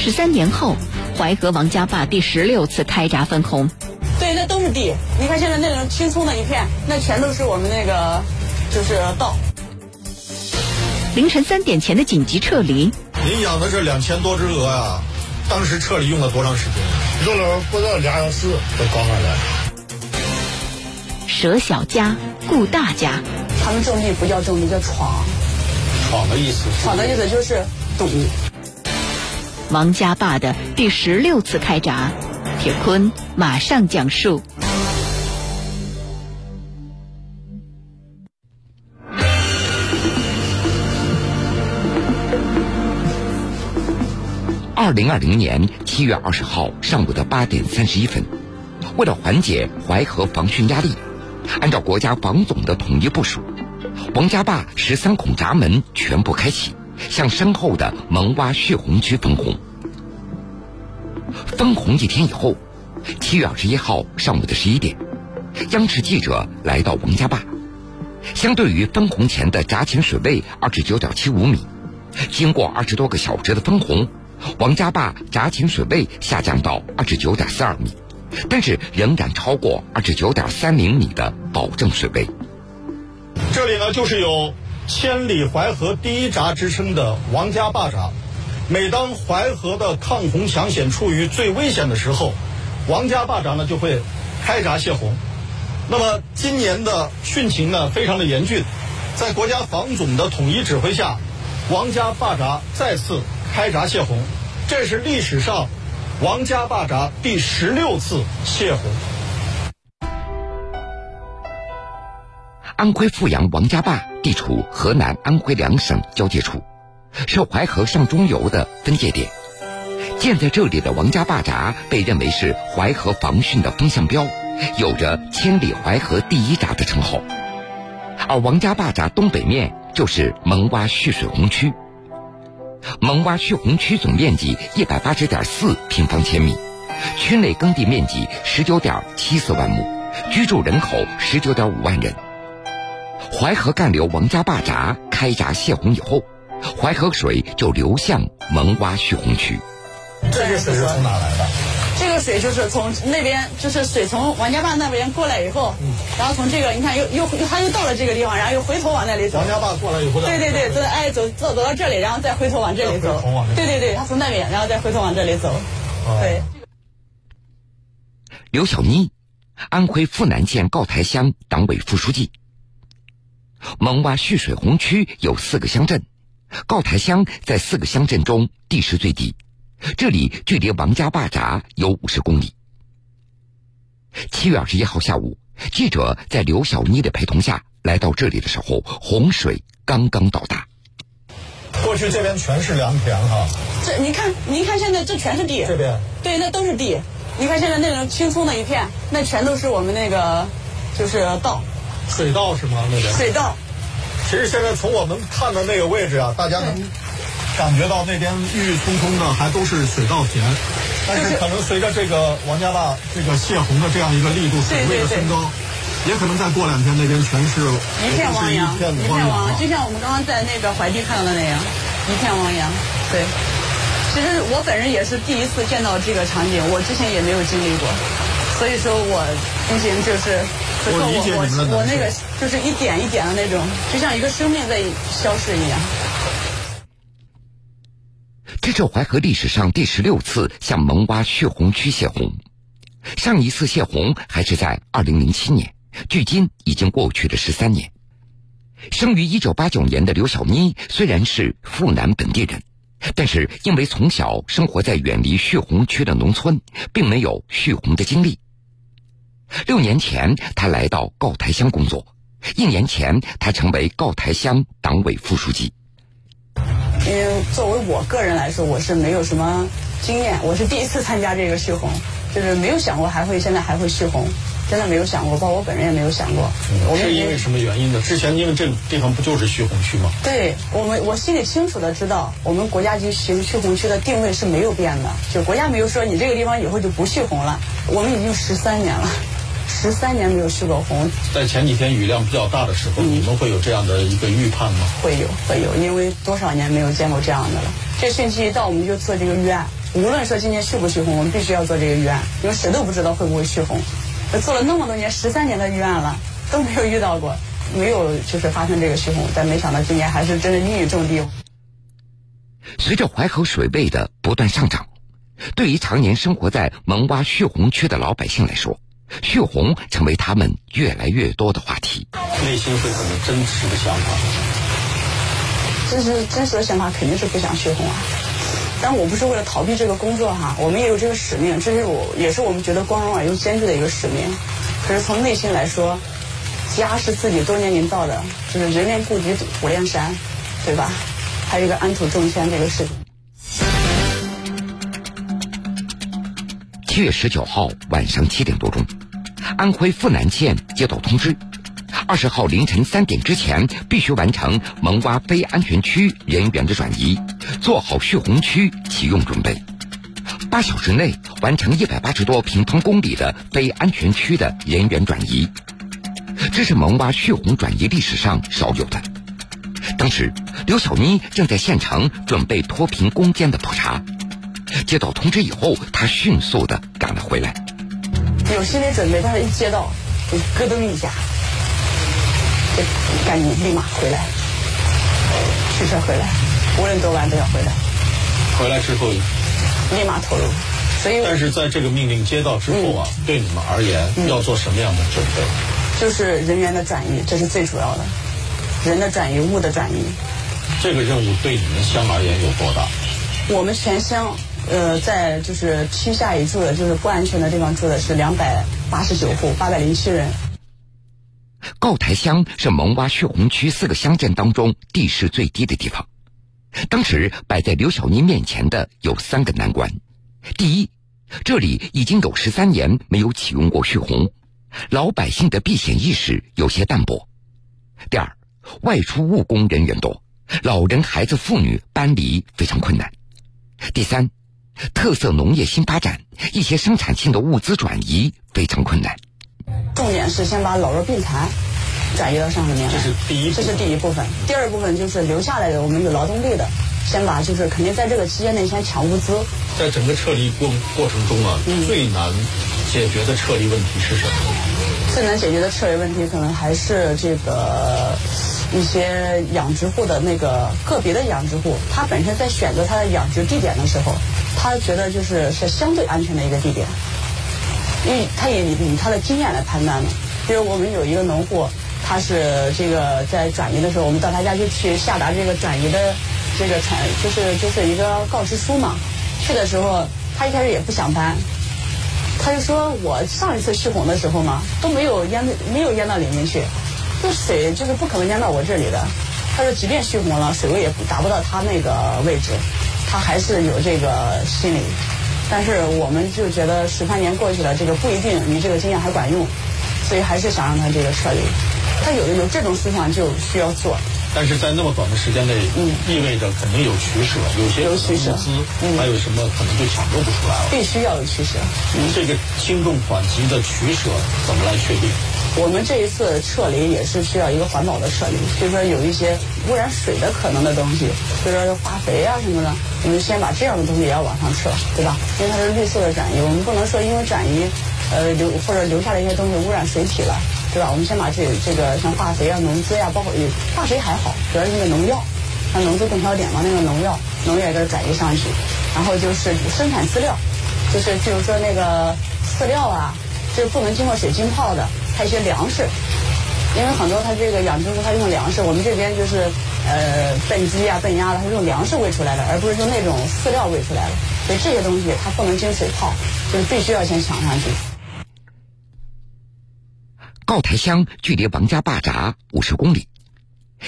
十三年后，淮河王家坝第十六次开闸分洪。对，那都是地。你看现在那种青葱的一片，那全都是我们那个就是道。凌晨三点前的紧急撤离。您养的这两千多只鹅呀，当时撤离用了多长时间？用了不到俩小时就搞上来。舍小家顾大家。他们种地不叫种地，叫闯。闯的意思？闯的意思就是赌。王家坝的第十六次开闸，铁坤马上讲述。二零二零年七月二十号上午的八点三十一分，为了缓解淮河防汛压力，按照国家防总的统一部署，王家坝十三孔闸门全部开启，向身后的蒙洼蓄洪区分洪。分洪一天以后，七月二十一号上午的十一点，央视记者来到王家坝，相对于分洪前的闸前水位二十九点七五米，经过二十多个小时的分洪。王家坝闸前水位下降到二十九点四二米，但是仍然超过二十九点三零米的保证水位。这里呢，就是有“千里淮河第一闸”之称的王家坝闸。每当淮河的抗洪抢险处于最危险的时候，王家坝闸呢就会开闸泄洪。那么今年的汛情呢非常的严峻，在国家防总的统一指挥下，王家坝闸再次。开闸泄洪，这是历史上王家坝闸第十六次泄洪。安徽阜阳王家坝地处河南、安徽两省交界处，是淮河上中游的分界点。建在这里的王家坝闸被认为是淮河防汛的风向标，有着“千里淮河第一闸”的称号。而王家坝闸东北面就是蒙洼蓄水洪区。蒙洼蓄洪区总面积一百八十点四平方千米，区内耕地面积十九点七四万亩，居住人口十九点五万人。淮河干流王家坝闸开闸泄洪以后，淮河水就流向蒙洼蓄洪区。这个水是从哪来的？这个水就是从那边，就是水从王家坝那边过来以后，然后从这个你看又又它又到了这个地方，然后又回头往那里走。王家坝过来以后，对对对，走哎走走走到这里，然后再回头往这里走。对对对，它从那边，然后再回头往这里走。对。刘小妮，安徽阜南县告台乡党委副书记。蒙洼蓄水洪区有四个乡镇，告台乡在四个乡镇中地势最低。这里距离王家坝闸有五十公里。七月二十一号下午，记者在刘小妮的陪同下来到这里的时候，洪水刚刚到达。过去这边全是良田哈。这你看，你看现在这全是地。这边。对，那都是地。你看现在那种青葱的一片，那全都是我们那个，就是道。水稻是吗？那边。水稻。其实现在从我们看的那个位置啊，大家能。感觉到那边郁郁葱葱的还都是水稻田，但是可能随着这个王家坝这个泄洪的这样一个力度、水位的升高，也可能再过两天那边全是一片汪洋，一片汪洋，就像我们刚刚在那个怀地看到的那样，一片汪洋。对，其实我本人也是第一次见到这个场景，我之前也没有经历过，所以说我不行就是，我理解你们的我那个就是一点一点的那种，就像一个生命在消逝一样。这是淮河历史上第十六次向蒙洼蓄洪区泄洪，上一次泄洪还是在二零零七年，距今已经过去了十三年。生于一九八九年的刘小妮虽然是阜南本地人，但是因为从小生活在远离蓄洪区的农村，并没有蓄洪的经历。六年前，他来到告台乡工作，一年前，他成为告台乡党委副书记。因为作为我个人来说，我是没有什么经验，我是第一次参加这个蓄洪，就是没有想过还会现在还会蓄洪，真的没有想过，包括我本人也没有想过。我是因为什么原因呢？之前因为这个地方不就是蓄洪区吗？对我们，我心里清楚的知道，我们国家级蓄蓄洪区的定位是没有变的，就国家没有说你这个地方以后就不蓄洪了，我们已经十三年了。十三年没有蓄过洪，在前几天雨量比较大的时候，你们会有这样的一个预判吗？会有，会有，因为多少年没有见过这样的了。这汛期一到，我们就做这个预案，无论说今年续不续红，我们必须要做这个预案，因为谁都不知道会不会续红。做了那么多年，十三年的预案了，都没有遇到过，没有就是发生这个续红，但没想到今年还是真的一语中的。随着淮河水位的不断上涨，对于常年生活在蒙洼蓄洪区的老百姓来说，蓄洪成为他们越来越多的话题。内心会很真实的想法，真实真实的想法肯定是不想血红啊。但我不是为了逃避这个工作哈，我们也有这个使命，这是我也是我们觉得光荣而又艰巨的一个使命。可是从内心来说，家是自己多年营造的，就是人连故居虎连山，对吧？还有一个安土重迁这个事情。七月十九号晚上七点多钟，安徽阜南县接到通知，二十号凌晨三点之前必须完成蒙洼非安全区人员的转移。做好蓄洪区启用准备，八小时内完成一百八十多平方公里的非安全区的人员转移，这是蒙洼蓄洪转移历史上少有的。当时，刘小妮正在县城准备脱贫攻坚的普查，接到通知以后，他迅速的赶了回来。有心理准备，但是一接到，就咯噔一下，就赶紧立马回来，驱车回来。无论多晚都要回来。回来之后，立马投入。所以，但是在这个命令接到之后啊，对你们而言要做什么样的准备？就是人员的转移，这是最主要的。人的转移，物的转移。这个任务对你们乡而言有多大？我们全乡，呃，在就是区下已住的，就是不安全的地方住的是两百八十九户，八百零七人。高台乡是蒙洼蓄洪区四个乡镇当中地势最低的地方。当时摆在刘小妮面前的有三个难关：第一，这里已经有十三年没有启用过蓄洪，老百姓的避险意识有些淡薄；第二，外出务工人员多，老人、孩子、妇女搬离非常困难；第三，特色农业新发展，一些生产性的物资转移非常困难。重点是先把老弱病残。转移到上面来，这是第一，这是第一部分。第二部分就是留下来的，我们有劳动力的，先把就是肯定在这个期间内先抢物资。在整个撤离过过程中啊，最难解决的撤离问题是什么？最难解决的撤离问题可能还是这个一些养殖户的那个个别的养殖户，他本身在选择他的养殖地点的时候，他觉得就是是相对安全的一个地点，因为他也以他的经验来判断的。比如我们有一个农户。他是这个在转移的时候，我们到他家就去下达这个转移的这个传，就是就是一个告知书嘛。去的时候，他一开始也不想搬，他就说我上一次蓄洪的时候嘛，都没有淹没有淹到里面去，这水就是不可能淹到我这里的。他说即便蓄洪了，水位也达不到他那个位置，他还是有这个心理。但是我们就觉得十三年过去了，这个不一定你这个经验还管用，所以还是想让他这个撤离。他有有这种思想就需要做，但是在那么短的时间内，嗯，意味着肯定有取舍，有些有取舍，嗯，还有什么可能就抢救不出来了。必须要有取舍。这个轻重缓急的取舍怎么来确定？我们这一次撤离也是需要一个环保的撤离，就是说有一些污染水的可能的东西，比如说化肥啊什么的，我们先把这样的东西也要往上撤，对吧？因为它是绿色的转移，我们不能说因为转移，呃，留或者留下了一些东西污染水体了。对吧？我们先把这这个像化肥啊、农资呀，包括化肥还好，主要是那个农药，像农资供销点嘛，那个农药，农药也给它转移上去。然后就是生产饲料，就是比如说那个饲料啊，就是不能经过水浸泡的，一些粮食，因为很多它这个养殖户它用粮食，我们这边就是呃笨鸡啊、笨鸭的，它是用粮食喂出来的，而不是说那种饲料喂出来的，所以这些东西它不能经水泡，就是必须要先抢上去。高台乡距离王家坝闸五十公里，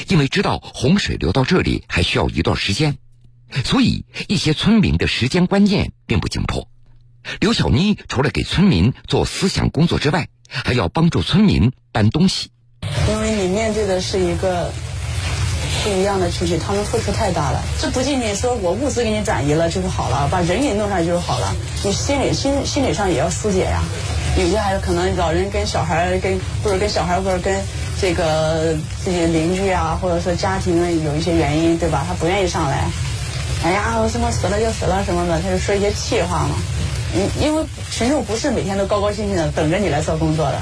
因为知道洪水流到这里还需要一段时间，所以一些村民的时间观念并不紧迫。刘小妮除了给村民做思想工作之外，还要帮助村民搬东西。因为你面对的是一个不一样的群体，他们付出太大了。这不仅仅说我物资给你转移了就是好了，把人给你弄上就是好了，你心理心心理上也要疏解呀。有些还是可能老人跟小孩跟或者跟小孩或者跟这个自己的邻居啊，或者说家庭的有一些原因，对吧？他不愿意上来，哎呀，什么死了就死了什么的，他就说一些气话嘛。嗯，因为群众不是每天都高高兴兴的等着你来做工作的，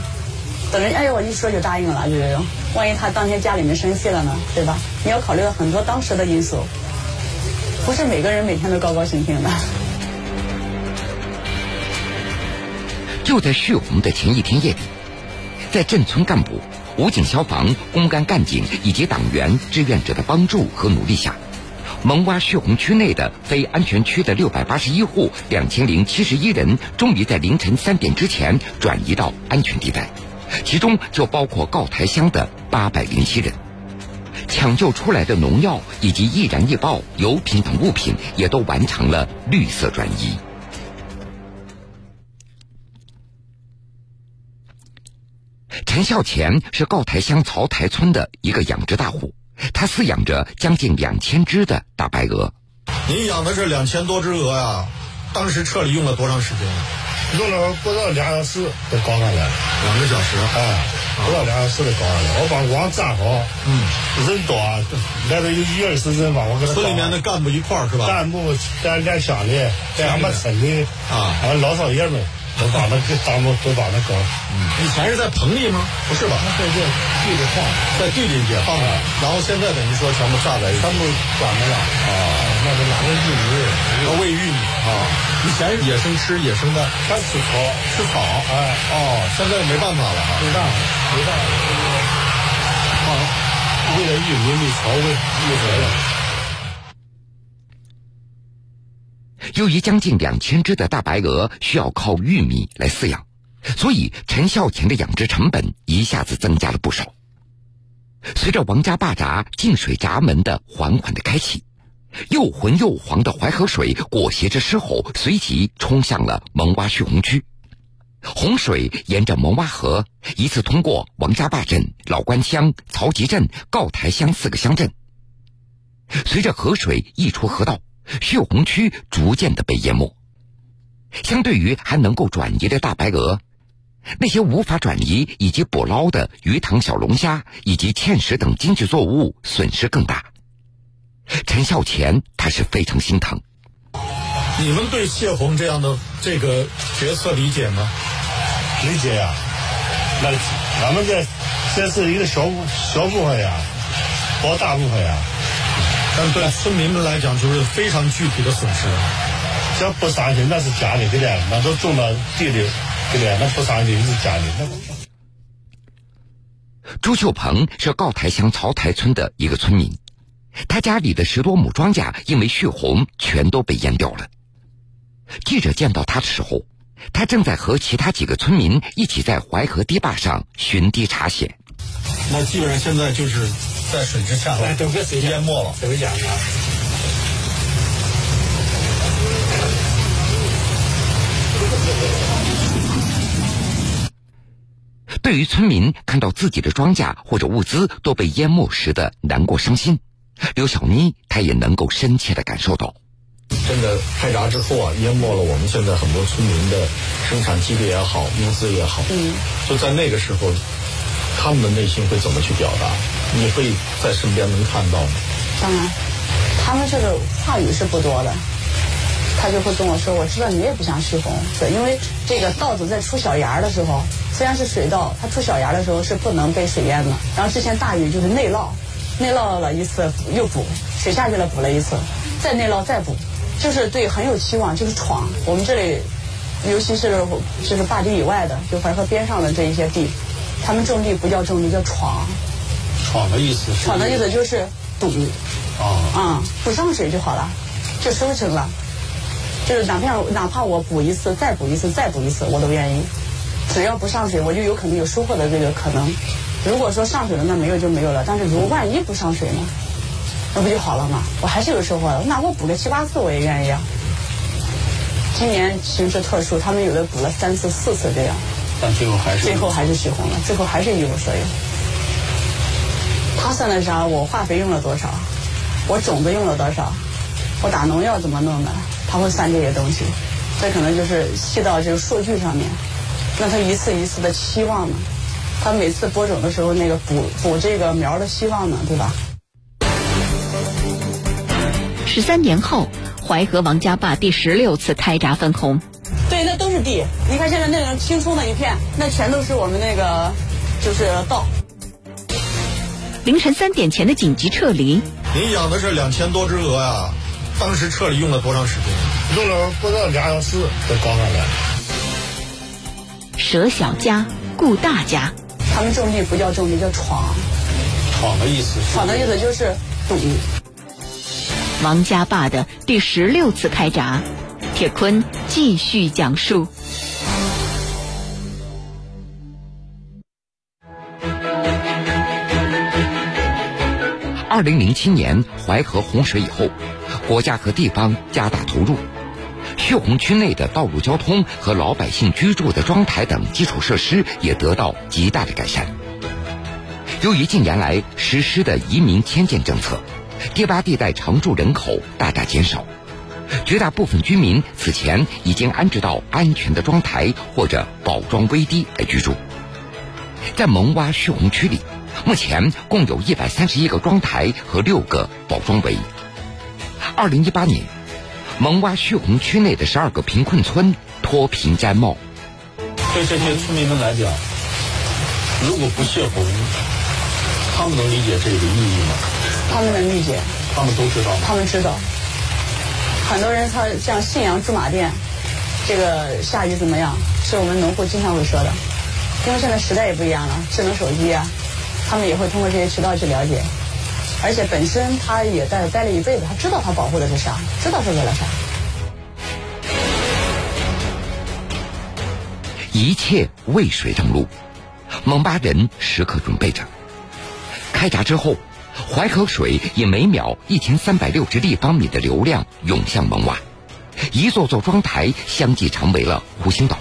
等着哎呦我一说就答应了，就这种。万一他当天家里面生气了呢，对吧？你要考虑到很多当时的因素，不是每个人每天都高高兴兴的。就在血红的前一天夜里，在镇村干部、武警、消防、公安干警以及党员、志愿者的帮助和努力下。蒙洼蓄洪区内的非安全区的六百八十一户两千零七十一人，终于在凌晨三点之前转移到安全地带，其中就包括告台乡的八百零七人。抢救出来的农药以及易燃易爆油品等物品，也都完成了绿色转移。陈孝乾是告台乡曹台村的一个养殖大户。他饲养着将近两千只的大白鹅。您养的这两千多只鹅呀，当时撤离用了多长时间？用了不到两小时就搞上来，两个小时。哎，不到两小时就搞上来。我把网站好，嗯，人多，来了有一二十人吧，我给他。村里面的干部一块儿是吧？干部、连连乡里、连俺们村里啊，俺老少爷们。都把那给当做都把那搞。嗯，以前是在棚里吗？不是吧？在这地里放，在地里也放着。然后现在等于说全部炸在，全部管着了。啊，那个拿着玉米？要喂玉米啊。以前野生吃野生的，全吃草，吃草。哎，哦，现在没办法了哈。没办法，没办法。放，为了玉米没草喂，没得了。由于将近两千只的大白鹅需要靠玉米来饲养，所以陈孝乾的养殖成本一下子增加了不少。随着王家坝闸进水闸门的缓缓的开启，又浑又黄的淮河水裹挟着狮吼，随即冲向了蒙洼蓄洪区。洪水沿着蒙洼河一次通过王家坝镇、老关乡、曹集镇、告台乡四个乡镇，随着河水溢出河道。血红区逐渐的被淹没，相对于还能够转移的大白鹅，那些无法转移以及捕捞的鱼塘、小龙虾以及芡实等经济作物损失更大。陈孝乾他是非常心疼。你们对谢红这样的这个决策理解吗？理解呀，那咱们这这是一个小小部分呀，包大部分呀。但对村民们来讲，就是非常具体的损失。这不伤心，那是假的，对不对，那都种到地里，对不对？那不伤心是家里。朱秀鹏是告台乡曹台村的一个村民，他家里的十多亩庄稼因为血洪全都被淹掉了。记者见到他的时候，他正在和其他几个村民一起在淮河堤坝上寻堤查险。那基本上现在就是。在水之下，都被水淹没了，都淹了。对于村民看到自己的庄稼或者物资都被淹没时的难过伤心，刘小妮她也能够深切的感受到。真的开闸之后啊，淹没了我们现在很多村民的生产基地也好，物资也好。嗯，就在那个时候。他们的内心会怎么去表达？你会在身边能看到吗？当然，他们这个话语是不多的，他就会跟我说：“我知道你也不想蓄洪，对，因为这个稻子在出小芽的时候，虽然是水稻，它出小芽的时候是不能被水淹的。然后之前大雨就是内涝，内涝了一次又补，水下去了补了一次，再内涝再补，就是对很有期望，就是闯。我们这里，尤其是就是坝堤以外的，就淮河边上的这一些地。”他们种地不叫种地，叫闯。闯的意思是。闯的意思就是堵。啊。啊，不上水就好了，就收成了。就是哪怕哪怕我补一次，再补一次，再补一次，我都愿意。只要不上水，我就有可能有收获的这个可能。如果说上水了，那没有就没有了。但是如果万一不上水呢？那不就好了吗？我还是有收获的。那我补个七八次，我也愿意啊。今年形势特殊，他们有的补了三次、四次这样。但最后还是最后还是血红了，最后还是一无所有。他算的啥？我化肥用了多少？我种子用了多少？我打农药怎么弄的？他会算这些东西，这可能就是细到这个数据上面。那他一次一次的期望呢？他每次播种的时候，那个补补这个苗的希望呢？对吧？十三年后，淮河王家坝第十六次开闸分洪。对，那都是地。你看现在那个青葱的一片，那全都是我们那个，就是稻。凌晨三点前的紧急撤离。您养的是两千多只鹅呀，当时撤离用了多长时间？用了不到俩小时就搞上来。舍小家顾大家。他们种地不叫种地，叫闯。闯的意思？闯的意思就是赌。王家坝的第十六次开闸，铁坤继续讲述。二零零七年淮河洪水以后，国家和地方加大投入，蓄洪区内的道路交通和老百姓居住的庄台等基础设施也得到极大的改善。由于近年来实施的移民迁建政策，低洼地带常住人口大大减少，绝大部分居民此前已经安置到安全的庄台或者保庄危堤来居住。在蒙洼蓄洪区里。目前共有一百三十一个庄台和六个保庄围。二零一八年，蒙洼蓄洪区内的十二个贫困村脱贫摘帽。对这些村民们来讲，如果不泄洪，他们能理解这个意义吗？他们能理解。他们都知道。他们知道。很多人他像信阳驻马店，这个下雨怎么样？是我们农户经常会说的。因为现在时代也不一样了，智能手机啊。他们也会通过这些渠道去了解，而且本身他也在待了一辈子，他知道他保护的是啥，知道是为了啥。一切为水让路，蒙巴人时刻准备着。开闸之后，淮河水以每秒一千三百六十立方米的流量涌向蒙洼，一座座庄台相继成为了湖心岛。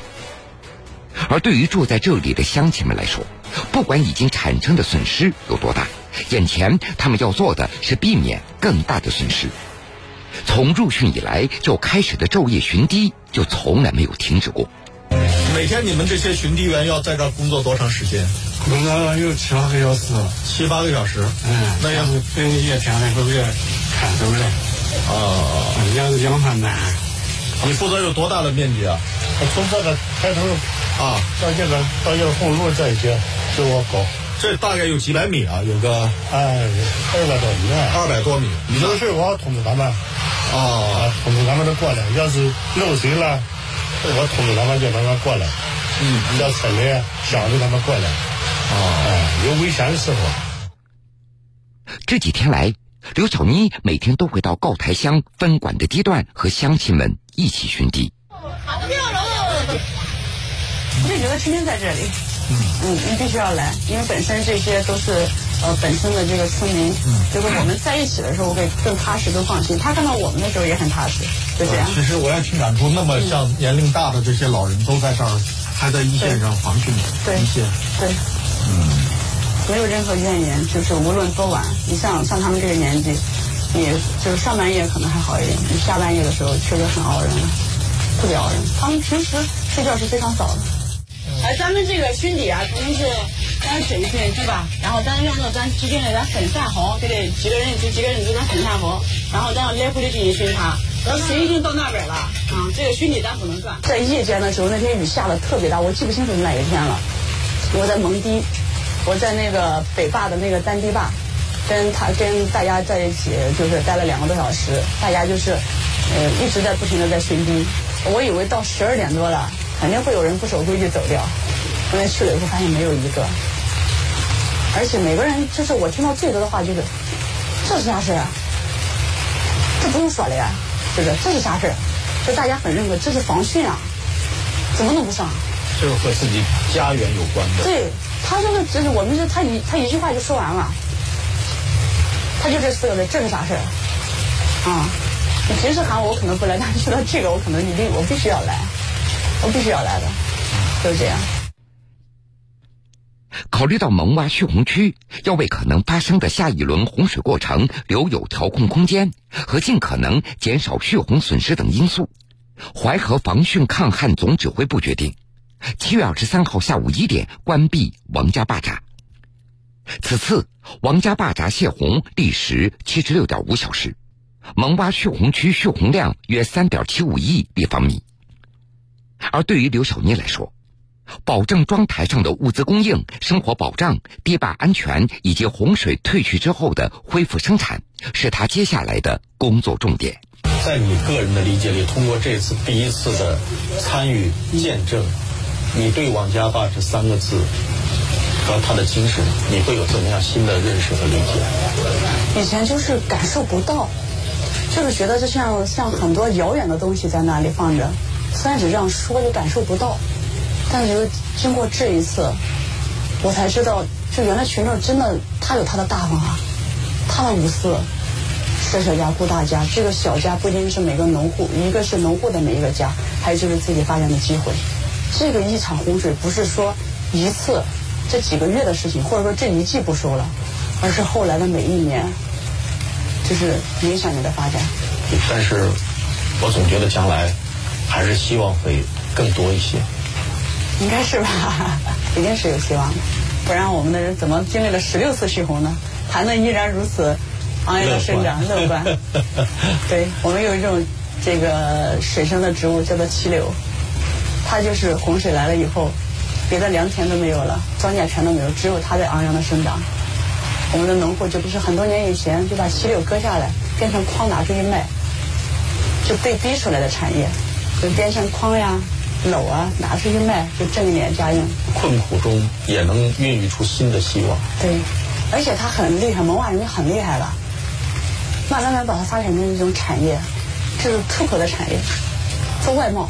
而对于住在这里的乡亲们来说，不管已经产生的损失有多大，眼前他们要做的是避免更大的损失。从入汛以来就开始的昼夜巡堤，就从来没有停止过。每天你们这些巡堤员要在这儿工作多长时间？工作有七八个小时。七八个小时。嗯，那要是等一天的会不会看走了？啊，两两盘难。你负责有多大的面积啊？从这个开头。啊，到这个到这个红路这一些，就我搞，这大概有几百米啊，有个哎二百多米，二百多米。你有事我要通知他们，啊，通知他们都过来。要是漏水了，我通知他们叫他们过来。嗯，叫车来想着他们过来。啊，哎，有危险的时候。这几天来，刘小妮每天都会到告台乡分管的地段和乡亲们一起巡堤。我就觉得天天在这里，嗯嗯，你必须要来，因为本身这些都是呃本身的这个村民，就是我们在一起的时候会更踏实、更放心。他看到我们的时候也很踏实，就这样。其实我也挺感触，那么像年龄大的这些老人都在这儿，还在一线上防汛，对，一线，对，嗯，没有任何怨言，就是无论多晚，你像像他们这个年纪，你就是上半夜可能还好一点，你下半夜的时候确实很熬人，特别熬人。他们平时睡觉是非常早的。哎，咱们这个巡堤啊，肯定是咱审讯对吧？然后咱用着咱制定的咱分散好，对不对？几个人就几个人就咱分散好，然后咱要来回的进行巡查。要水已经到那边了，啊，这个巡堤咱不能断。在夜间的时候，那天雨下的特别大，我记不清楚是哪一天了。我在蒙堤，我在那个北坝的那个丹堤坝，跟他跟大家在一起，就是待了两个多小时，大家就是，呃，一直在不停的在巡堤。我以为到十二点多了。肯定会有人不守规矩走掉，后来去了以后发现没有一个，而且每个人就是我听到最多的话就是，这是啥事啊？这不用说了呀，这是啥事儿就大家很认可，这是防汛啊，怎么能不上？这个和自己家园有关的。对他这个就是我们是他一他一句话就说完了，他就这四个字，这是啥事儿啊，你平时喊我我可能不来，但是说到这个我可能一定我必须要来。我必须要来的，就是这样。考虑到蒙洼蓄洪区要为可能发生的下一轮洪水过程留有调控空间和尽可能减少蓄洪损失等因素，淮河防汛抗旱总指挥部决定，七月二十三号下午一点关闭王家坝闸。此次王家坝闸泄洪历时七十六点五小时，萌洼蓄洪区蓄洪量约三点七五亿立方米。而对于刘小妮来说，保证庄台上的物资供应、生活保障、堤坝安全以及洪水退去之后的恢复生产，是他接下来的工作重点。在你个人的理解里，通过这次第一次的参与见证，你对“王家坝”这三个字和他的精神，你会有怎么样新的认识和理解？以前就是感受不到，就是觉得就像像很多遥远的东西在那里放着，虽然只这样说，就感受不到。但是经过这一次，我才知道，就原来群众真的他有他的大方啊，他的无私，舍小家顾大家。这个小家不仅仅是每个农户，一个是农户的每一个家，还有就是自己发展的机会。这个一场洪水不是说一次这几个月的事情，或者说这一季不收了，而是后来的每一年，就是影响你的发展。但是我总觉得将来还是希望会更多一些。应该是吧，一定是有希望的，不然我们的人怎么经历了十六次蓄洪呢？还能依然如此昂扬的生长、乐观？对我们有一种这个水生的植物叫做溪柳，它就是洪水来了以后，别的良田都没有了，庄稼全都没有，只有它在昂扬的生长。我们的农户就不是很多年以前就把溪柳割下来，变成筐拿出去卖，就被逼出来的产业，就变成筐呀。篓啊，拿出去卖就挣一点家用。困苦中也能孕育出新的希望。对，而且他很厉害，蒙瓦人民很厉害了，慢慢慢把它发展成一种产业，这是出口的产业，做外贸。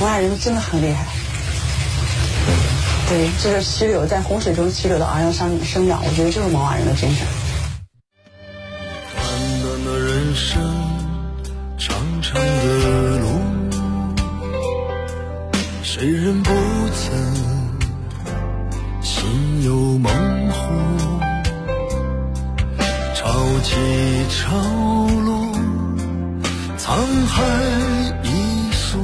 蒙瓦人民真的很厉害。对，就是齐柳在洪水中齐柳的昂扬生生长，我觉得就是蒙瓦人的精神。短短的人生，谁人不曾心有猛虎？潮起潮落，沧海一粟，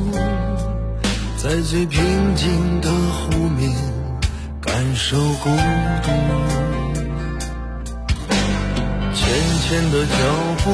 在最平静的湖面感受孤独。浅浅的脚步，